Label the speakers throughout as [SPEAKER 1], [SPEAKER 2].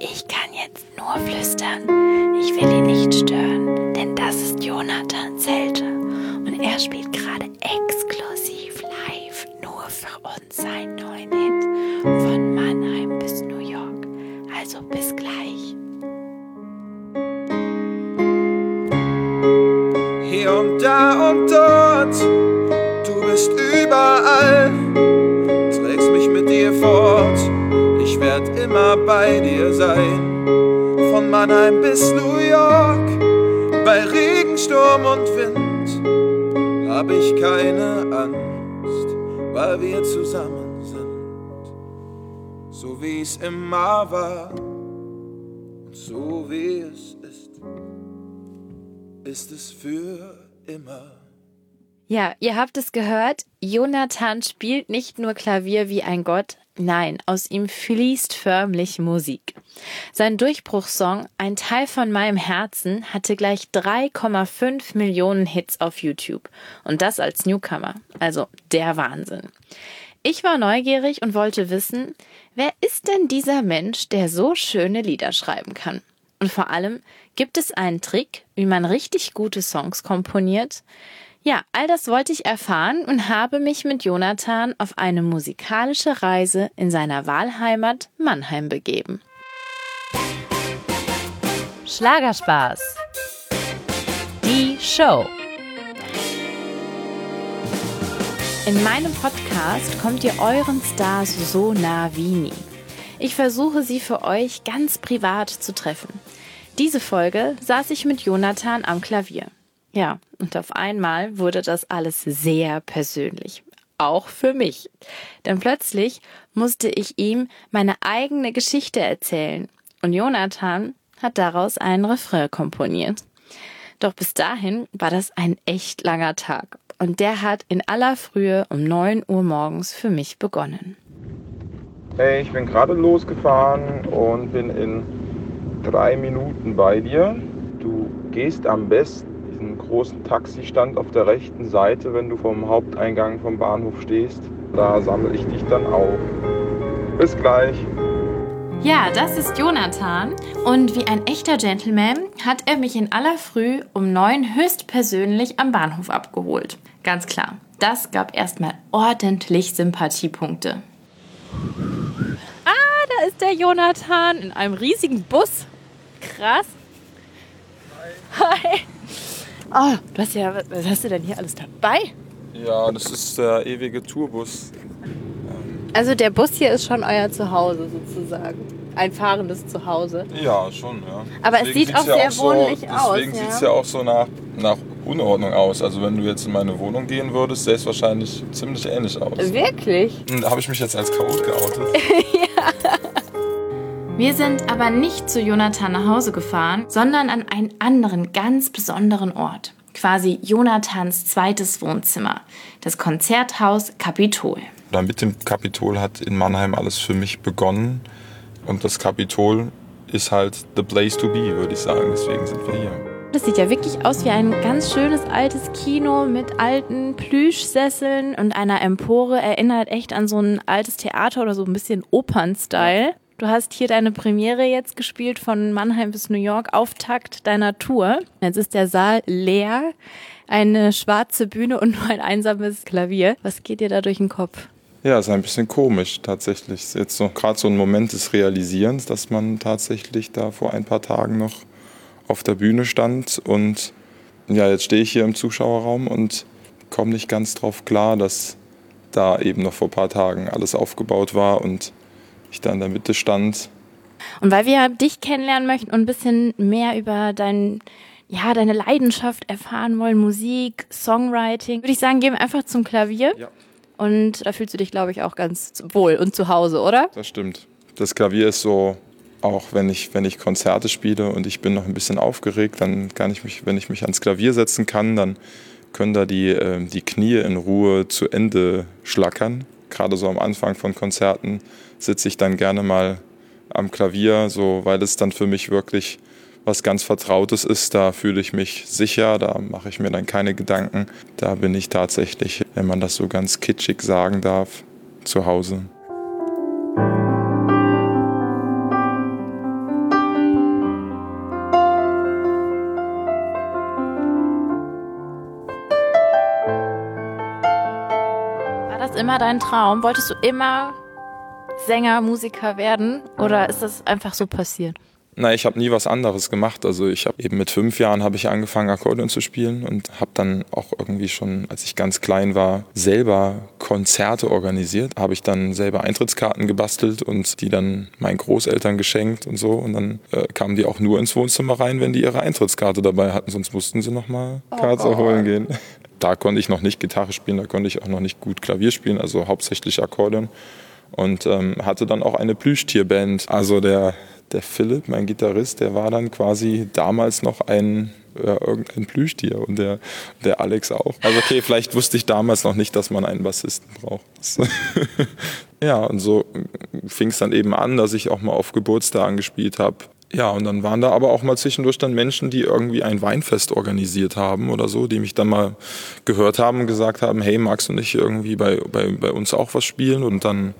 [SPEAKER 1] Ich kann jetzt nur flüstern. Ich will ihn nicht stören, denn das ist Jonathan Zelte. Und er spielt Mannheim bis New York,
[SPEAKER 2] bei Regen, Sturm und Wind hab ich keine Angst, weil wir zusammen sind, so wie's immer war und so wie es ist ist es für immer.
[SPEAKER 1] Ja, ihr habt es gehört, Jonathan spielt nicht nur Klavier wie ein Gott, nein, aus ihm fließt förmlich Musik. Sein Durchbruchssong Ein Teil von meinem Herzen hatte gleich 3,5 Millionen Hits auf YouTube. Und das als Newcomer. Also der Wahnsinn. Ich war neugierig und wollte wissen, wer ist denn dieser Mensch, der so schöne Lieder schreiben kann? Und vor allem, gibt es einen Trick, wie man richtig gute Songs komponiert? Ja, all das wollte ich erfahren und habe mich mit Jonathan auf eine musikalische Reise in seiner Wahlheimat Mannheim begeben.
[SPEAKER 3] Schlagerspaß. Die Show.
[SPEAKER 1] In meinem Podcast kommt ihr euren Stars so nah wie nie. Ich versuche sie für euch ganz privat zu treffen. Diese Folge saß ich mit Jonathan am Klavier. Ja, und auf einmal wurde das alles sehr persönlich. Auch für mich. Denn plötzlich musste ich ihm meine eigene Geschichte erzählen. Und Jonathan hat daraus einen Refrain komponiert. Doch bis dahin war das ein echt langer Tag. Und der hat in aller Frühe um 9 Uhr morgens für mich begonnen.
[SPEAKER 4] Hey, ich bin gerade losgefahren und bin in drei Minuten bei dir. Du gehst am besten großen Taxistand auf der rechten Seite, wenn du vom Haupteingang vom Bahnhof stehst. Da sammle ich dich dann auf. Bis gleich.
[SPEAKER 1] Ja, das ist Jonathan und wie ein echter Gentleman hat er mich in aller Früh um neun höchstpersönlich am Bahnhof abgeholt. Ganz klar, das gab erstmal ordentlich Sympathiepunkte. Ah, da ist der Jonathan in einem riesigen Bus. Krass. Hi. Hi. Oh, du hast ja, was hast du denn hier alles dabei?
[SPEAKER 4] Ja, das ist der ewige Tourbus.
[SPEAKER 1] Also der Bus hier ist schon euer Zuhause sozusagen. Ein fahrendes Zuhause.
[SPEAKER 4] Ja, schon, ja.
[SPEAKER 1] Aber es sieht auch sehr wohnlich
[SPEAKER 4] so,
[SPEAKER 1] aus,
[SPEAKER 4] Deswegen
[SPEAKER 1] ja.
[SPEAKER 4] sieht es ja auch so nach, nach Unordnung aus. Also wenn du jetzt in meine Wohnung gehen würdest, sähe es wahrscheinlich ziemlich ähnlich aus.
[SPEAKER 1] Wirklich?
[SPEAKER 4] Da habe ich mich jetzt als Chaot geoutet.
[SPEAKER 1] Wir sind aber nicht zu Jonathan nach Hause gefahren, sondern an einen anderen, ganz besonderen Ort. Quasi Jonathans zweites Wohnzimmer. Das Konzerthaus Kapitol.
[SPEAKER 4] Dann mit dem Kapitol hat in Mannheim alles für mich begonnen. Und das Kapitol ist halt the place to be, würde ich sagen. Deswegen sind wir hier.
[SPEAKER 1] Das sieht ja wirklich aus wie ein ganz schönes altes Kino mit alten Plüschsesseln und einer Empore. Erinnert echt an so ein altes Theater oder so ein bisschen Opern-Style. Du hast hier deine Premiere jetzt gespielt von Mannheim bis New York, Auftakt deiner Tour. Jetzt ist der Saal leer, eine schwarze Bühne und nur ein einsames Klavier. Was geht dir da durch den Kopf?
[SPEAKER 4] Ja, ist ein bisschen komisch tatsächlich. Jetzt so gerade so ein Moment des Realisierens, dass man tatsächlich da vor ein paar Tagen noch auf der Bühne stand und ja, jetzt stehe ich hier im Zuschauerraum und komme nicht ganz drauf klar, dass da eben noch vor ein paar Tagen alles aufgebaut war und ich da in der Mitte stand.
[SPEAKER 1] Und weil wir dich kennenlernen möchten und ein bisschen mehr über dein, ja, deine Leidenschaft erfahren wollen, Musik, Songwriting, würde ich sagen, gehen wir einfach zum Klavier.
[SPEAKER 4] Ja.
[SPEAKER 1] Und da fühlst du dich, glaube ich, auch ganz wohl und zu Hause, oder?
[SPEAKER 4] Das stimmt. Das Klavier ist so, auch wenn ich, wenn ich Konzerte spiele und ich bin noch ein bisschen aufgeregt, dann kann ich mich, wenn ich mich ans Klavier setzen kann, dann können da die, äh, die Knie in Ruhe zu Ende schlackern. Gerade so am Anfang von Konzerten sitze ich dann gerne mal am Klavier, so, weil es dann für mich wirklich was ganz Vertrautes ist. Da fühle ich mich sicher, da mache ich mir dann keine Gedanken. Da bin ich tatsächlich, wenn man das so ganz kitschig sagen darf, zu Hause.
[SPEAKER 1] Immer dein Traum? Wolltest du immer Sänger, Musiker werden? Oder ist das einfach so passiert?
[SPEAKER 4] Na, ich habe nie was anderes gemacht. Also ich habe eben mit fünf Jahren habe ich angefangen Akkordeon zu spielen und habe dann auch irgendwie schon, als ich ganz klein war, selber Konzerte organisiert. Habe ich dann selber Eintrittskarten gebastelt und die dann meinen Großeltern geschenkt und so. Und dann äh, kamen die auch nur ins Wohnzimmer rein, wenn die ihre Eintrittskarte dabei hatten. Sonst mussten sie nochmal oh Karten oh holen gehen. Da konnte ich noch nicht Gitarre spielen, da konnte ich auch noch nicht gut Klavier spielen, also hauptsächlich Akkordeon und ähm, hatte dann auch eine Plüschtierband. Also der der Philipp, mein Gitarrist, der war dann quasi damals noch ein ja, irgendein Plüschtier und der, der Alex auch. Also okay, vielleicht wusste ich damals noch nicht, dass man einen Bassisten braucht. ja, und so fing es dann eben an, dass ich auch mal auf Geburtstagen gespielt habe. Ja, und dann waren da aber auch mal zwischendurch dann Menschen, die irgendwie ein Weinfest organisiert haben oder so, die mich dann mal gehört haben und gesagt haben, hey, magst du nicht irgendwie bei, bei, bei uns auch was spielen? Und dann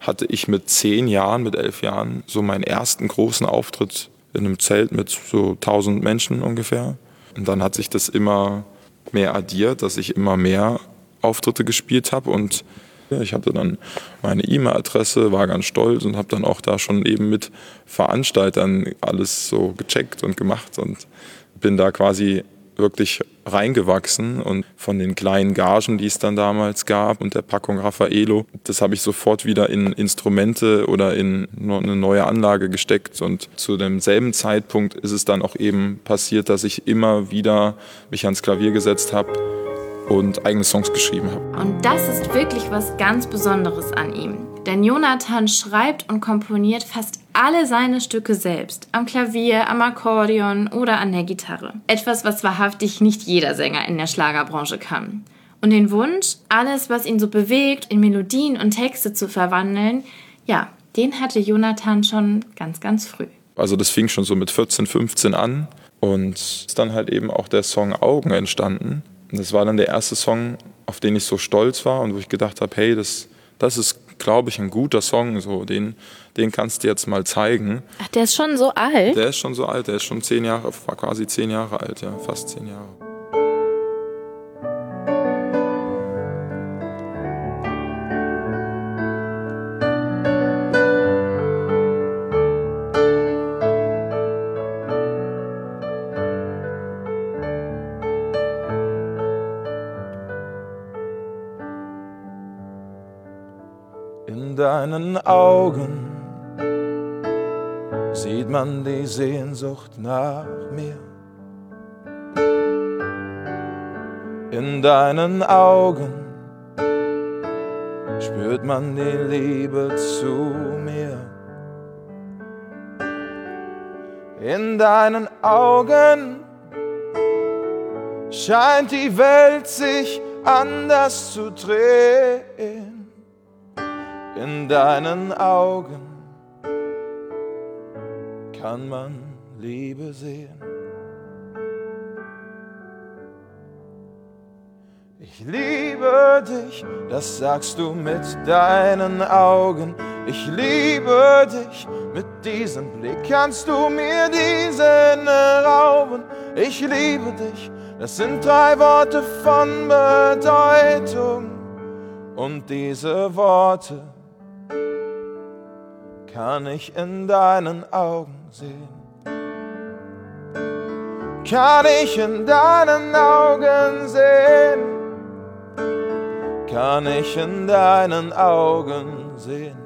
[SPEAKER 4] hatte ich mit zehn Jahren, mit elf Jahren so meinen ersten großen Auftritt in einem Zelt mit so 1000 Menschen ungefähr. Und dann hat sich das immer mehr addiert, dass ich immer mehr Auftritte gespielt habe und ich hatte dann meine E-Mail-Adresse, war ganz stolz und habe dann auch da schon eben mit Veranstaltern alles so gecheckt und gemacht und bin da quasi wirklich reingewachsen und von den kleinen Gagen, die es dann damals gab und der Packung Raffaello, das habe ich sofort wieder in Instrumente oder in eine neue Anlage gesteckt und zu demselben Zeitpunkt ist es dann auch eben passiert, dass ich immer wieder mich ans Klavier gesetzt habe und eigene Songs geschrieben habe.
[SPEAKER 1] Und das ist wirklich was ganz Besonderes an ihm. Denn Jonathan schreibt und komponiert fast alle seine Stücke selbst. Am Klavier, am Akkordeon oder an der Gitarre. Etwas, was wahrhaftig nicht jeder Sänger in der Schlagerbranche kann. Und den Wunsch, alles, was ihn so bewegt, in Melodien und Texte zu verwandeln, ja, den hatte Jonathan schon ganz, ganz früh.
[SPEAKER 4] Also das fing schon so mit 14, 15 an und ist dann halt eben auch der Song Augen entstanden. Das war dann der erste Song, auf den ich so stolz war und wo ich gedacht habe, hey, das, das ist glaube ich, ein guter Song. So, den, den kannst du jetzt mal zeigen.
[SPEAKER 1] Ach, der ist schon so alt?
[SPEAKER 4] Der ist schon so alt. Der ist schon zehn Jahre, war quasi zehn Jahre alt, ja, fast zehn Jahre.
[SPEAKER 2] Deinen Augen sieht man die Sehnsucht nach mir. In deinen Augen spürt man die Liebe zu mir. In deinen Augen scheint die Welt sich anders zu drehen in deinen Augen kann man Liebe sehen. Ich liebe dich, das sagst du mit deinen Augen. Ich liebe dich, mit diesem Blick kannst du mir diesen rauben. Ich liebe dich, das sind drei Worte von Bedeutung. Und diese Worte kann ich in deinen Augen sehen. Kann ich in deinen Augen sehen. Kann ich in deinen Augen sehen.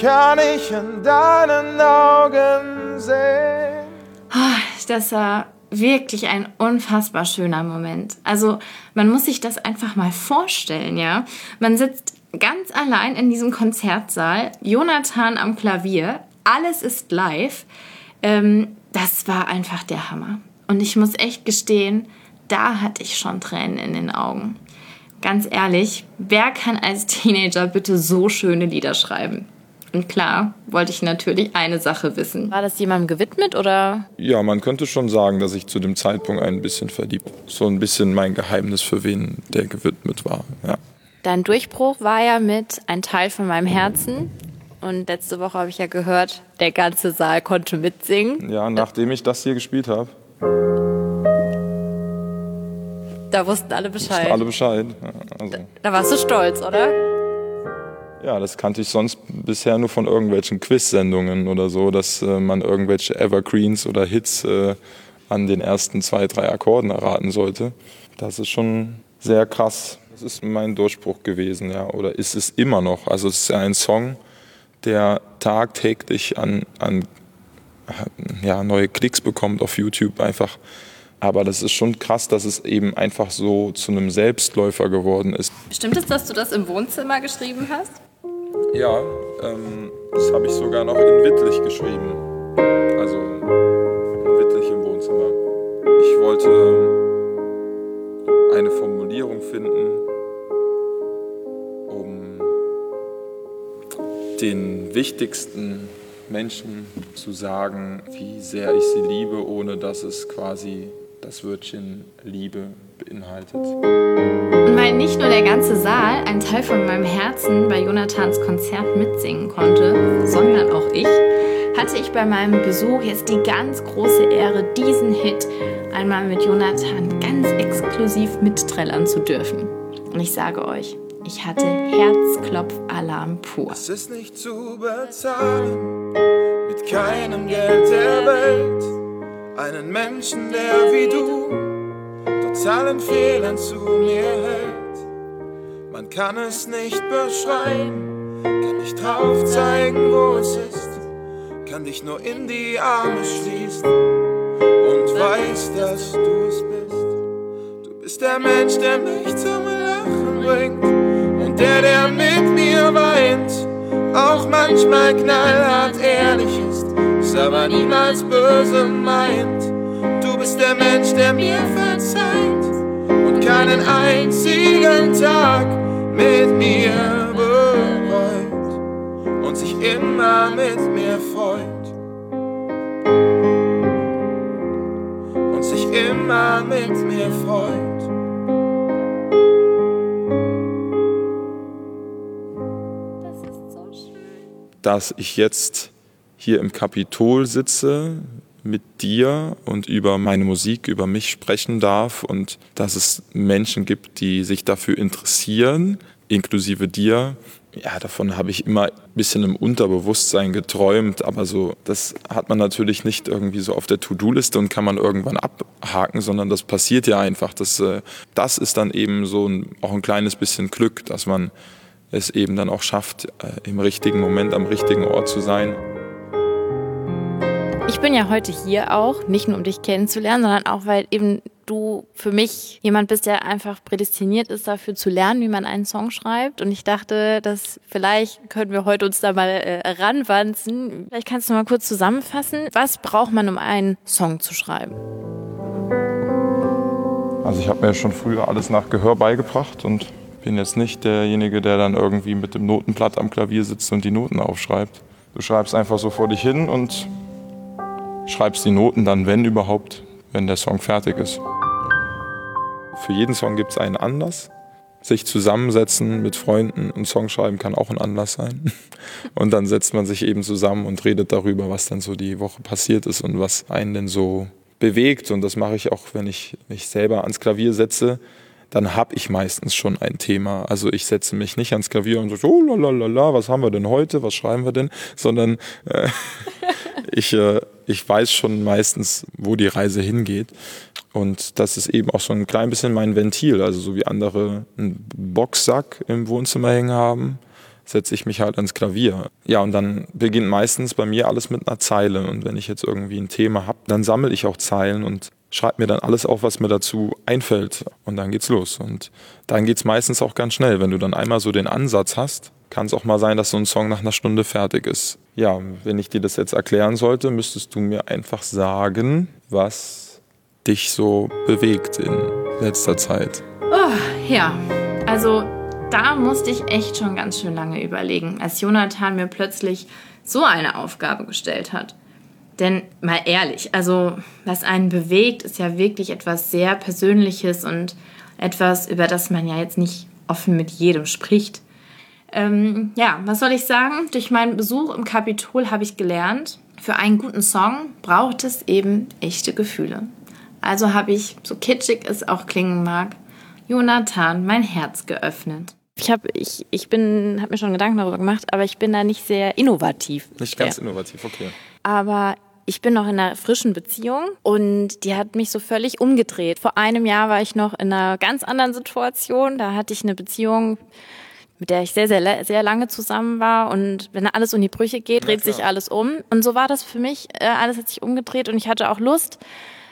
[SPEAKER 2] Kann ich in deinen Augen sehen.
[SPEAKER 1] Ah, das war wirklich ein unfassbar schöner Moment. Also man muss sich das einfach mal vorstellen, ja. Man sitzt ganz allein in diesem Konzertsaal, Jonathan am Klavier, alles ist live. Ähm, das war einfach der Hammer. Und ich muss echt gestehen, da hatte ich schon Tränen in den Augen. Ganz ehrlich, wer kann als Teenager bitte so schöne Lieder schreiben? Und klar, wollte ich natürlich eine Sache wissen. War das jemandem gewidmet oder?
[SPEAKER 4] Ja, man könnte schon sagen, dass ich zu dem Zeitpunkt ein bisschen verliebt. So ein bisschen mein Geheimnis, für wen der gewidmet war. Ja.
[SPEAKER 1] Dein Durchbruch war ja mit ein Teil von meinem Herzen. Und letzte Woche habe ich ja gehört, der ganze Saal konnte mitsingen.
[SPEAKER 4] Ja, nachdem ich das hier gespielt habe.
[SPEAKER 1] Da wussten alle Bescheid.
[SPEAKER 4] Wussten alle Bescheid. Also.
[SPEAKER 1] Da warst du stolz, oder?
[SPEAKER 4] Ja, das kannte ich sonst bisher nur von irgendwelchen Quiz-Sendungen oder so, dass äh, man irgendwelche Evergreens oder Hits äh, an den ersten zwei, drei Akkorden erraten sollte. Das ist schon sehr krass. Das ist mein Durchbruch gewesen, ja, oder ist es immer noch. Also es ist ja ein Song, der tagtäglich an, an ja, neue Klicks bekommt auf YouTube einfach. Aber das ist schon krass, dass es eben einfach so zu einem Selbstläufer geworden ist.
[SPEAKER 1] Stimmt es, dass du das im Wohnzimmer geschrieben hast?
[SPEAKER 4] Ja, ähm, das habe ich sogar noch in Wittlich geschrieben. Also in Wittlich im Wohnzimmer. Ich wollte eine Formulierung finden, um den wichtigsten Menschen zu sagen, wie sehr ich sie liebe, ohne dass es quasi das Wörtchen Liebe beinhaltet.
[SPEAKER 1] Und weil nicht nur der ganze Saal ein Teil von meinem Herzen bei Jonathans Konzert mitsingen konnte, sondern auch ich, hatte ich bei meinem Besuch jetzt die ganz große Ehre, diesen Hit einmal mit Jonathan ganz exklusiv mitträllern zu dürfen. Und ich sage euch, ich hatte Herzklopfalarm pur.
[SPEAKER 2] Es ist nicht zu bezahlen, mit keinem Geld der Welt. Einen Menschen, der wie du trotz allen Fehlern zu mir hält. Man kann es nicht beschreiben, kann nicht drauf zeigen, wo es ist. Kann dich nur in die Arme schließen und weiß, dass du es bist. Du bist der Mensch, der mich zum Lachen bringt und der, der mit mir weint. Auch manchmal knallhart ehrlich ist, ist aber niemals böse meint. Du bist der Mensch, der mir verzeiht und keinen einzigen Tag mit mir bereut und sich immer mit mir freut. Und sich immer mit mir freut.
[SPEAKER 4] Dass ich jetzt hier im Kapitol sitze mit dir und über meine Musik, über mich sprechen darf und dass es Menschen gibt, die sich dafür interessieren, inklusive dir. Ja, davon habe ich immer ein bisschen im Unterbewusstsein geträumt, aber so, das hat man natürlich nicht irgendwie so auf der To-Do-Liste und kann man irgendwann abhaken, sondern das passiert ja einfach. Das, äh, das ist dann eben so ein, auch ein kleines bisschen Glück, dass man es eben dann auch schafft, äh, im richtigen Moment am richtigen Ort zu sein.
[SPEAKER 1] Ich bin ja heute hier auch, nicht nur um dich kennenzulernen, sondern auch, weil eben du für mich jemand bist, der einfach prädestiniert ist, dafür zu lernen, wie man einen Song schreibt. Und ich dachte, dass vielleicht können wir heute uns da mal äh, ranwanzen. Vielleicht kannst du mal kurz zusammenfassen, was braucht man, um einen Song zu schreiben?
[SPEAKER 4] Also ich habe mir schon früher alles nach Gehör beigebracht und bin jetzt nicht derjenige, der dann irgendwie mit dem Notenblatt am Klavier sitzt und die Noten aufschreibt. Du schreibst einfach so vor dich hin und schreibst die Noten dann, wenn überhaupt, wenn der Song fertig ist. Für jeden Song gibt es einen Anlass. Sich zusammensetzen mit Freunden und Song schreiben kann auch ein Anlass sein. Und dann setzt man sich eben zusammen und redet darüber, was dann so die Woche passiert ist und was einen denn so bewegt. Und das mache ich auch, wenn ich mich selber ans Klavier setze dann habe ich meistens schon ein Thema. Also ich setze mich nicht ans Klavier und so, oh lalalala, was haben wir denn heute, was schreiben wir denn, sondern äh, ich, äh, ich weiß schon meistens, wo die Reise hingeht. Und das ist eben auch so ein klein bisschen mein Ventil. Also so wie andere einen Boxsack im Wohnzimmer hängen haben, setze ich mich halt ans Klavier. Ja, und dann beginnt meistens bei mir alles mit einer Zeile. Und wenn ich jetzt irgendwie ein Thema habe, dann sammle ich auch Zeilen und schreibe mir dann alles auf, was mir dazu einfällt. Und dann geht's los. Und dann geht's meistens auch ganz schnell. Wenn du dann einmal so den Ansatz hast, kann es auch mal sein, dass so ein Song nach einer Stunde fertig ist. Ja, wenn ich dir das jetzt erklären sollte, müsstest du mir einfach sagen, was dich so bewegt in letzter Zeit.
[SPEAKER 1] Oh, ja, also da musste ich echt schon ganz schön lange überlegen, als Jonathan mir plötzlich so eine Aufgabe gestellt hat. Denn mal ehrlich, also was einen bewegt, ist ja wirklich etwas sehr Persönliches und etwas, über das man ja jetzt nicht offen mit jedem spricht. Ähm, ja, was soll ich sagen? Durch meinen Besuch im Kapitol habe ich gelernt, für einen guten Song braucht es eben echte Gefühle. Also habe ich, so kitschig es auch klingen mag, Jonathan mein Herz geöffnet. Ich habe ich, ich bin, hab mir schon Gedanken darüber gemacht, aber ich bin da nicht sehr innovativ.
[SPEAKER 4] Nicht ganz
[SPEAKER 1] Ja.
[SPEAKER 4] innovativ, okay.
[SPEAKER 1] Aber ich bin noch in einer frischen Beziehung und die hat mich so völlig umgedreht. Vor einem Jahr war ich noch in einer ganz anderen Situation. Da hatte ich eine Beziehung, mit der ich sehr, sehr, sehr lange zusammen war. Und wenn alles um die Brüche geht, dreht sich alles um. Und so war das für mich. Äh, Alles hat sich umgedreht und ich hatte auch Lust,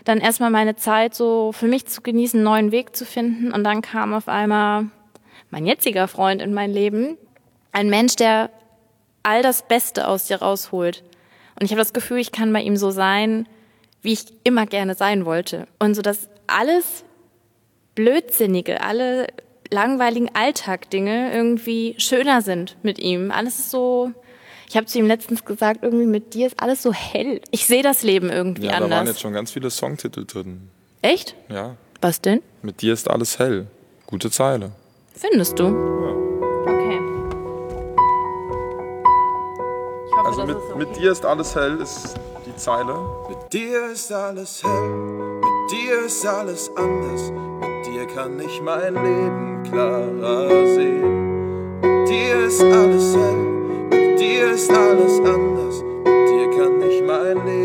[SPEAKER 1] dann erstmal meine Zeit so für mich zu genießen, einen neuen Weg zu finden. Und dann kam auf einmal mein jetziger Freund in mein Leben. Ein Mensch, der all das Beste aus dir rausholt. Und ich habe das Gefühl, ich kann bei ihm so sein, wie ich immer gerne sein wollte. Und so, dass alles Blödsinnige, alle langweiligen Alltagdinge irgendwie schöner sind mit ihm. Alles ist so, ich habe zu ihm letztens gesagt, irgendwie mit dir ist alles so hell. Ich sehe das Leben irgendwie
[SPEAKER 4] Ja, da waren
[SPEAKER 1] anders.
[SPEAKER 4] jetzt schon ganz viele Songtitel drin.
[SPEAKER 1] Echt?
[SPEAKER 4] Ja.
[SPEAKER 1] Was denn?
[SPEAKER 4] Mit dir ist alles hell. Gute Zeile.
[SPEAKER 1] Findest du? Okay.
[SPEAKER 4] Also mit,
[SPEAKER 1] okay.
[SPEAKER 4] mit dir ist alles hell ist die Zeile.
[SPEAKER 2] Mit dir ist alles hell, mit dir ist alles anders. Mit dir kann ich mein Leben klarer sehen. Mit dir ist alles hell, mit dir ist alles anders. Mit dir kann ich mein Leben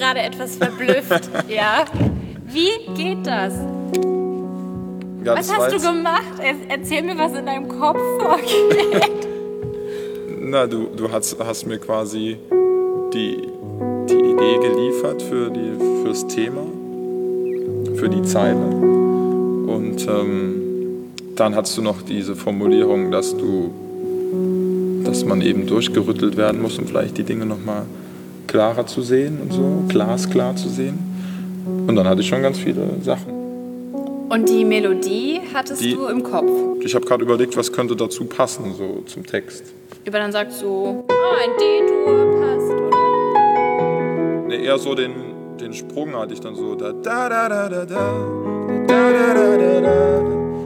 [SPEAKER 1] gerade etwas verblüfft, ja. Wie geht das?
[SPEAKER 4] Ja,
[SPEAKER 1] Was hast du gemacht? Er- Erzähl mir, was in deinem Kopf vorgeht.
[SPEAKER 4] Na, du, du hast, hast mir quasi die, die Idee geliefert für die, fürs Thema, für die Zeile. Und ähm, dann hast du noch diese Formulierung, dass du, dass man eben durchgerüttelt werden muss, um vielleicht die Dinge nochmal klarer zu sehen und so, glasklar zu sehen. Und dann hatte ich schon ganz viele Sachen.
[SPEAKER 1] Und die Melodie hattest
[SPEAKER 4] die,
[SPEAKER 1] du im Kopf?
[SPEAKER 4] Ich habe gerade überlegt, was könnte dazu passen, so zum Text.
[SPEAKER 1] Aber dann sagst du, ah, ein D-Dur passt, oder?
[SPEAKER 4] Nee, eher so den, den Sprung hatte ich dann so. Da, da, da, da, da, da, da, da, da, da, da.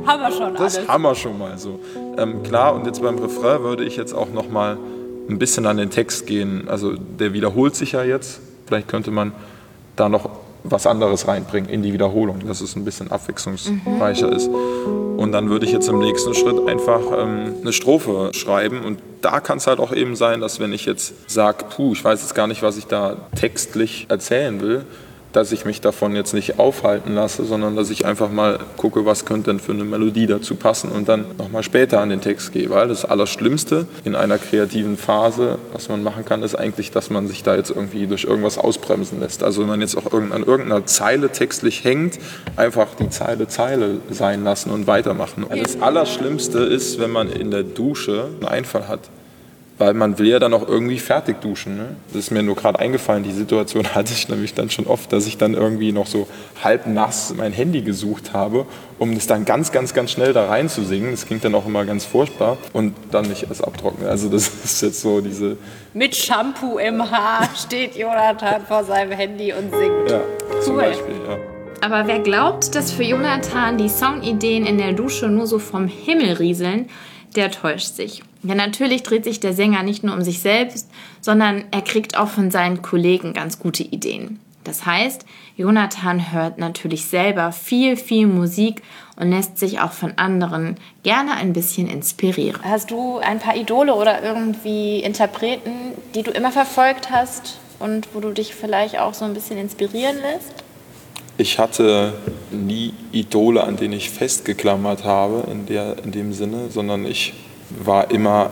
[SPEAKER 1] Haben wir schon
[SPEAKER 4] Das
[SPEAKER 1] alles.
[SPEAKER 4] haben wir schon mal so. Ähm, klar, und jetzt beim Refrain würde ich jetzt auch noch mal ein bisschen an den Text gehen. Also der wiederholt sich ja jetzt. Vielleicht könnte man da noch was anderes reinbringen in die Wiederholung, dass es ein bisschen abwechslungsreicher ist. Und dann würde ich jetzt im nächsten Schritt einfach ähm, eine Strophe schreiben. Und da kann es halt auch eben sein, dass wenn ich jetzt sage, puh, ich weiß jetzt gar nicht, was ich da textlich erzählen will, dass ich mich davon jetzt nicht aufhalten lasse, sondern dass ich einfach mal gucke, was könnte denn für eine Melodie dazu passen und dann nochmal später an den Text gehe. Weil das Allerschlimmste in einer kreativen Phase, was man machen kann, ist eigentlich, dass man sich da jetzt irgendwie durch irgendwas ausbremsen lässt. Also wenn man jetzt auch an irgendeiner Zeile textlich hängt, einfach die Zeile Zeile sein lassen und weitermachen. Und das Allerschlimmste ist, wenn man in der Dusche einen Einfall hat. Weil man will ja dann auch irgendwie fertig duschen. Ne? Das ist mir nur gerade eingefallen, die Situation hatte ich nämlich dann schon oft, dass ich dann irgendwie noch so halb nass mein Handy gesucht habe, um das dann ganz, ganz, ganz schnell da rein zu singen. Das klingt dann auch immer ganz furchtbar und dann nicht erst abtrocknen. Also das ist jetzt so diese,
[SPEAKER 1] Mit Shampoo im Haar steht Jonathan vor seinem Handy und singt.
[SPEAKER 4] ja, zum
[SPEAKER 1] Cool.
[SPEAKER 4] Beispiel, ja.
[SPEAKER 1] Aber wer glaubt, dass für Jonathan die Songideen in der Dusche nur so vom Himmel rieseln, der täuscht sich. Denn natürlich dreht sich der Sänger nicht nur um sich selbst, sondern er kriegt auch von seinen Kollegen ganz gute Ideen. Das heißt, Jonathan hört natürlich selber viel, viel Musik und lässt sich auch von anderen gerne ein bisschen inspirieren. Hast du ein paar Idole oder irgendwie Interpreten, die du immer verfolgt hast und wo du dich vielleicht auch so ein bisschen inspirieren lässt?
[SPEAKER 4] Ich hatte nie Idole, an denen ich festgeklammert habe in, der, in dem Sinne, sondern ich war immer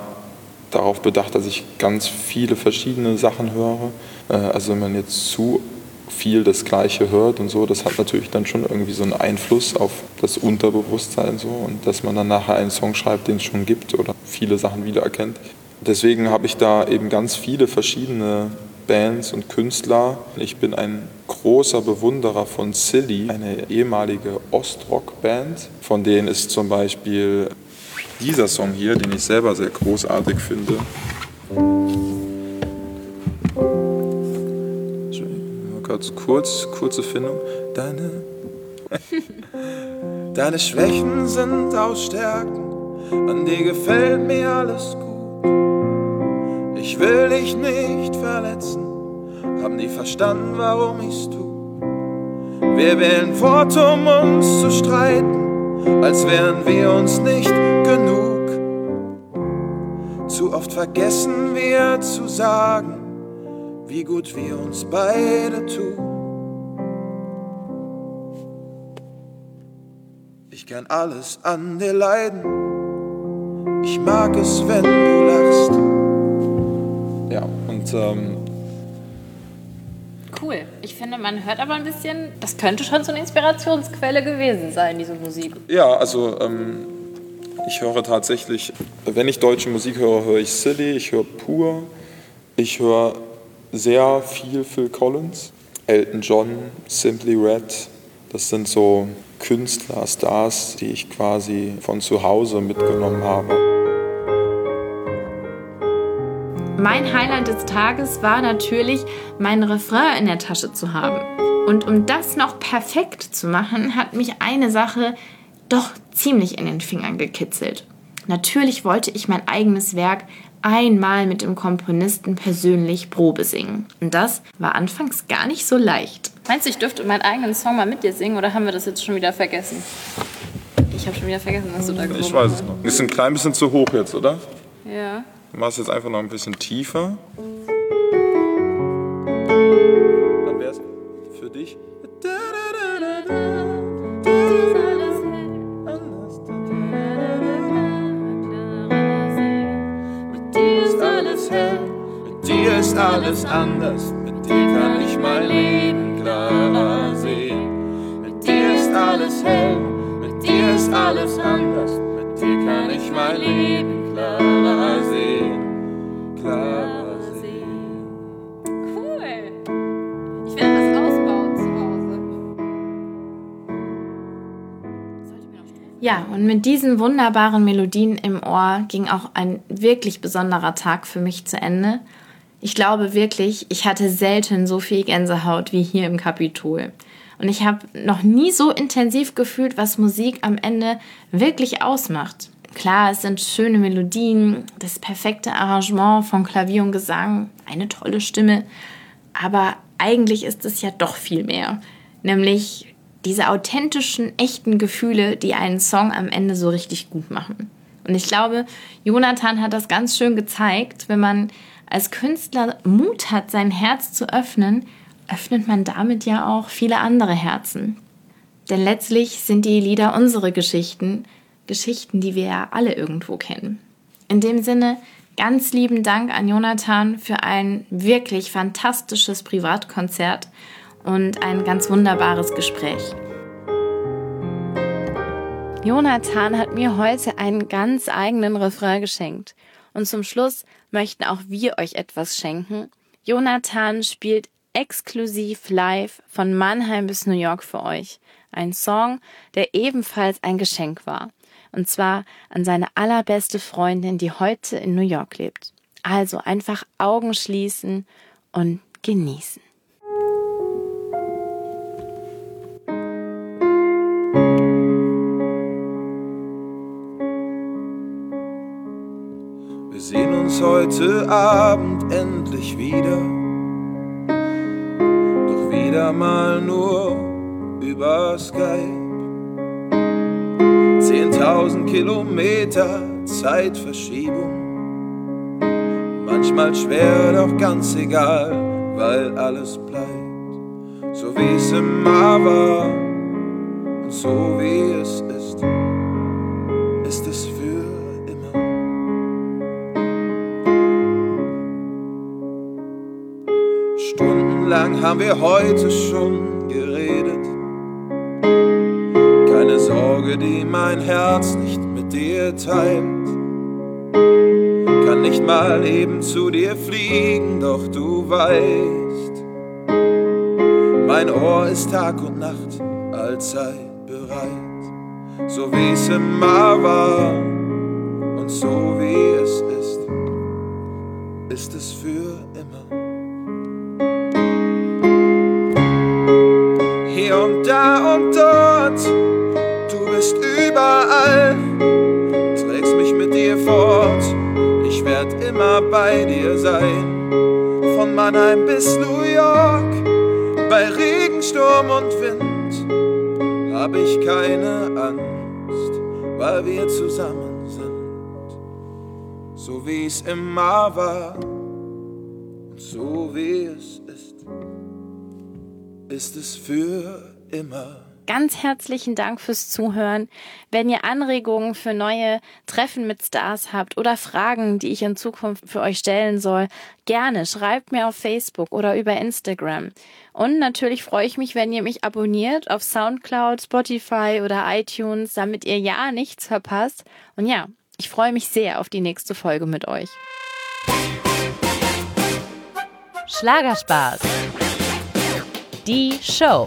[SPEAKER 4] darauf bedacht, dass ich ganz viele verschiedene Sachen höre. Äh, Also wenn man jetzt zu viel das Gleiche hört und so, das hat natürlich dann schon irgendwie so einen Einfluss auf das Unterbewusstsein so und dass man dann nachher einen Song schreibt, den es schon gibt oder viele Sachen wiedererkennt. Deswegen habe ich da eben ganz viele verschiedene Bands und Künstler. Ich bin ein großer Bewunderer von Silly, eine ehemalige Ostrock-Band. Von denen ist zum Beispiel dieser Song hier, den ich selber sehr großartig finde. Mal Kurz, kurz, kurze Findung. Deine
[SPEAKER 2] Deine Schwächen sind aus Stärken,
[SPEAKER 4] An dir gefällt mir alles gut. Ich will dich nicht verletzen, hab nie verstanden, warum ich's tu. Wir wählen fort, um uns zu streiten, als wären wir uns nicht oft vergessen wir zu sagen, wie gut wir uns beide tun. Ich kann alles an dir leiden. Ich mag es, wenn du lachst.
[SPEAKER 5] Ja, und ähm,
[SPEAKER 1] Cool. Ich finde, man hört aber ein bisschen, das könnte schon so eine Inspirationsquelle gewesen sein, diese Musik.
[SPEAKER 5] ja, also ähm, ich höre tatsächlich, wenn ich deutsche Musik höre, höre ich Silly, ich höre Pur, ich höre sehr viel Phil Collins, Elton John, Simply Red. Das sind so Künstler, Stars, die ich quasi von zu Hause mitgenommen habe.
[SPEAKER 1] Mein Highlight des Tages war natürlich, meinen Refrain in der Tasche zu haben. Und um das noch perfekt zu machen, hat mich eine Sache doch ziemlich in den Fingern gekitzelt. Natürlich wollte ich mein eigenes Werk einmal mit dem Komponisten persönlich Probe singen. Und das war anfangs gar nicht so leicht. Meinst du, ich dürfte meinen eigenen Song mal mit dir singen oder haben wir das jetzt schon wieder vergessen? Ich habe schon wieder vergessen, was du da gesungen
[SPEAKER 5] Ich weiß es noch. Ist ein klein bisschen zu hoch jetzt, oder?
[SPEAKER 1] Ja.
[SPEAKER 5] Du machst jetzt einfach noch ein bisschen tiefer.
[SPEAKER 4] Ist alles anders. Mit dir kann ich mein Leben klarer sehen. Mit dir ist alles hell, mit dir ist alles anders. Mit dir kann ich mein Leben klarer sehen. Klarer sehen.
[SPEAKER 1] Cool. Ich werde das ausbauen zu Hause. Ja, und mit diesen wunderbaren Melodien im Ohr ging auch ein wirklich besonderer Tag für mich zu Ende. Ich glaube wirklich, ich hatte selten so viel Gänsehaut wie hier im Kapitol. Und ich habe noch nie so intensiv gefühlt, was Musik am Ende wirklich ausmacht. Klar, es sind schöne Melodien, das perfekte Arrangement von Klavier und Gesang, eine tolle Stimme. Aber eigentlich ist es ja doch viel mehr. Nämlich diese authentischen, echten Gefühle, die einen Song am Ende so richtig gut machen. Und ich glaube, Jonathan hat das ganz schön gezeigt. Wenn man als Künstler Mut hat, sein Herz zu öffnen, öffnet man damit ja auch viele andere Herzen. Denn letztlich sind die Lieder unsere Geschichten, Geschichten, die wir ja alle irgendwo kennen. In dem Sinne, ganz lieben Dank an Jonathan für ein wirklich fantastisches Privatkonzert und ein ganz wunderbares Gespräch. Jonathan hat mir heute einen ganz eigenen Refrain geschenkt. Und zum Schluss möchten auch wir euch etwas schenken. Jonathan spielt exklusiv live von Mannheim bis New York für euch. Ein Song, der ebenfalls ein Geschenk war. Und zwar an seine allerbeste Freundin, die heute in New York lebt. Also einfach Augen schließen und genießen.
[SPEAKER 4] Heute Abend endlich wieder. Doch wieder mal nur über Skype. 10.000 Kilometer Zeitverschiebung. Manchmal schwer, doch ganz egal, weil alles bleibt. So wie es immer war und so wie es ist Stundenlang haben wir heute schon geredet. Keine Sorge, die mein Herz nicht mit dir teilt. Kann nicht mal eben zu dir fliegen, doch du weißt, mein Ohr ist Tag und Nacht allzeit bereit. So wie es immer war und so wie es ist, ist es für immer. bei dir sein. Von Mannheim bis New York, bei Regen, Sturm und Wind, habe ich keine Angst, weil wir zusammen sind. So wie es immer war und so wie es ist, ist es für immer.
[SPEAKER 1] Ganz herzlichen Dank fürs Zuhören. Wenn ihr Anregungen für neue Treffen mit Stars habt oder Fragen, die ich in Zukunft für euch stellen soll, gerne schreibt mir auf Facebook oder über Instagram. Und natürlich freue ich mich, wenn ihr mich abonniert auf SoundCloud, Spotify oder iTunes, damit ihr ja nichts verpasst. Und ja, ich freue mich sehr auf die nächste Folge mit euch.
[SPEAKER 6] Schlagerspaß. Die Show.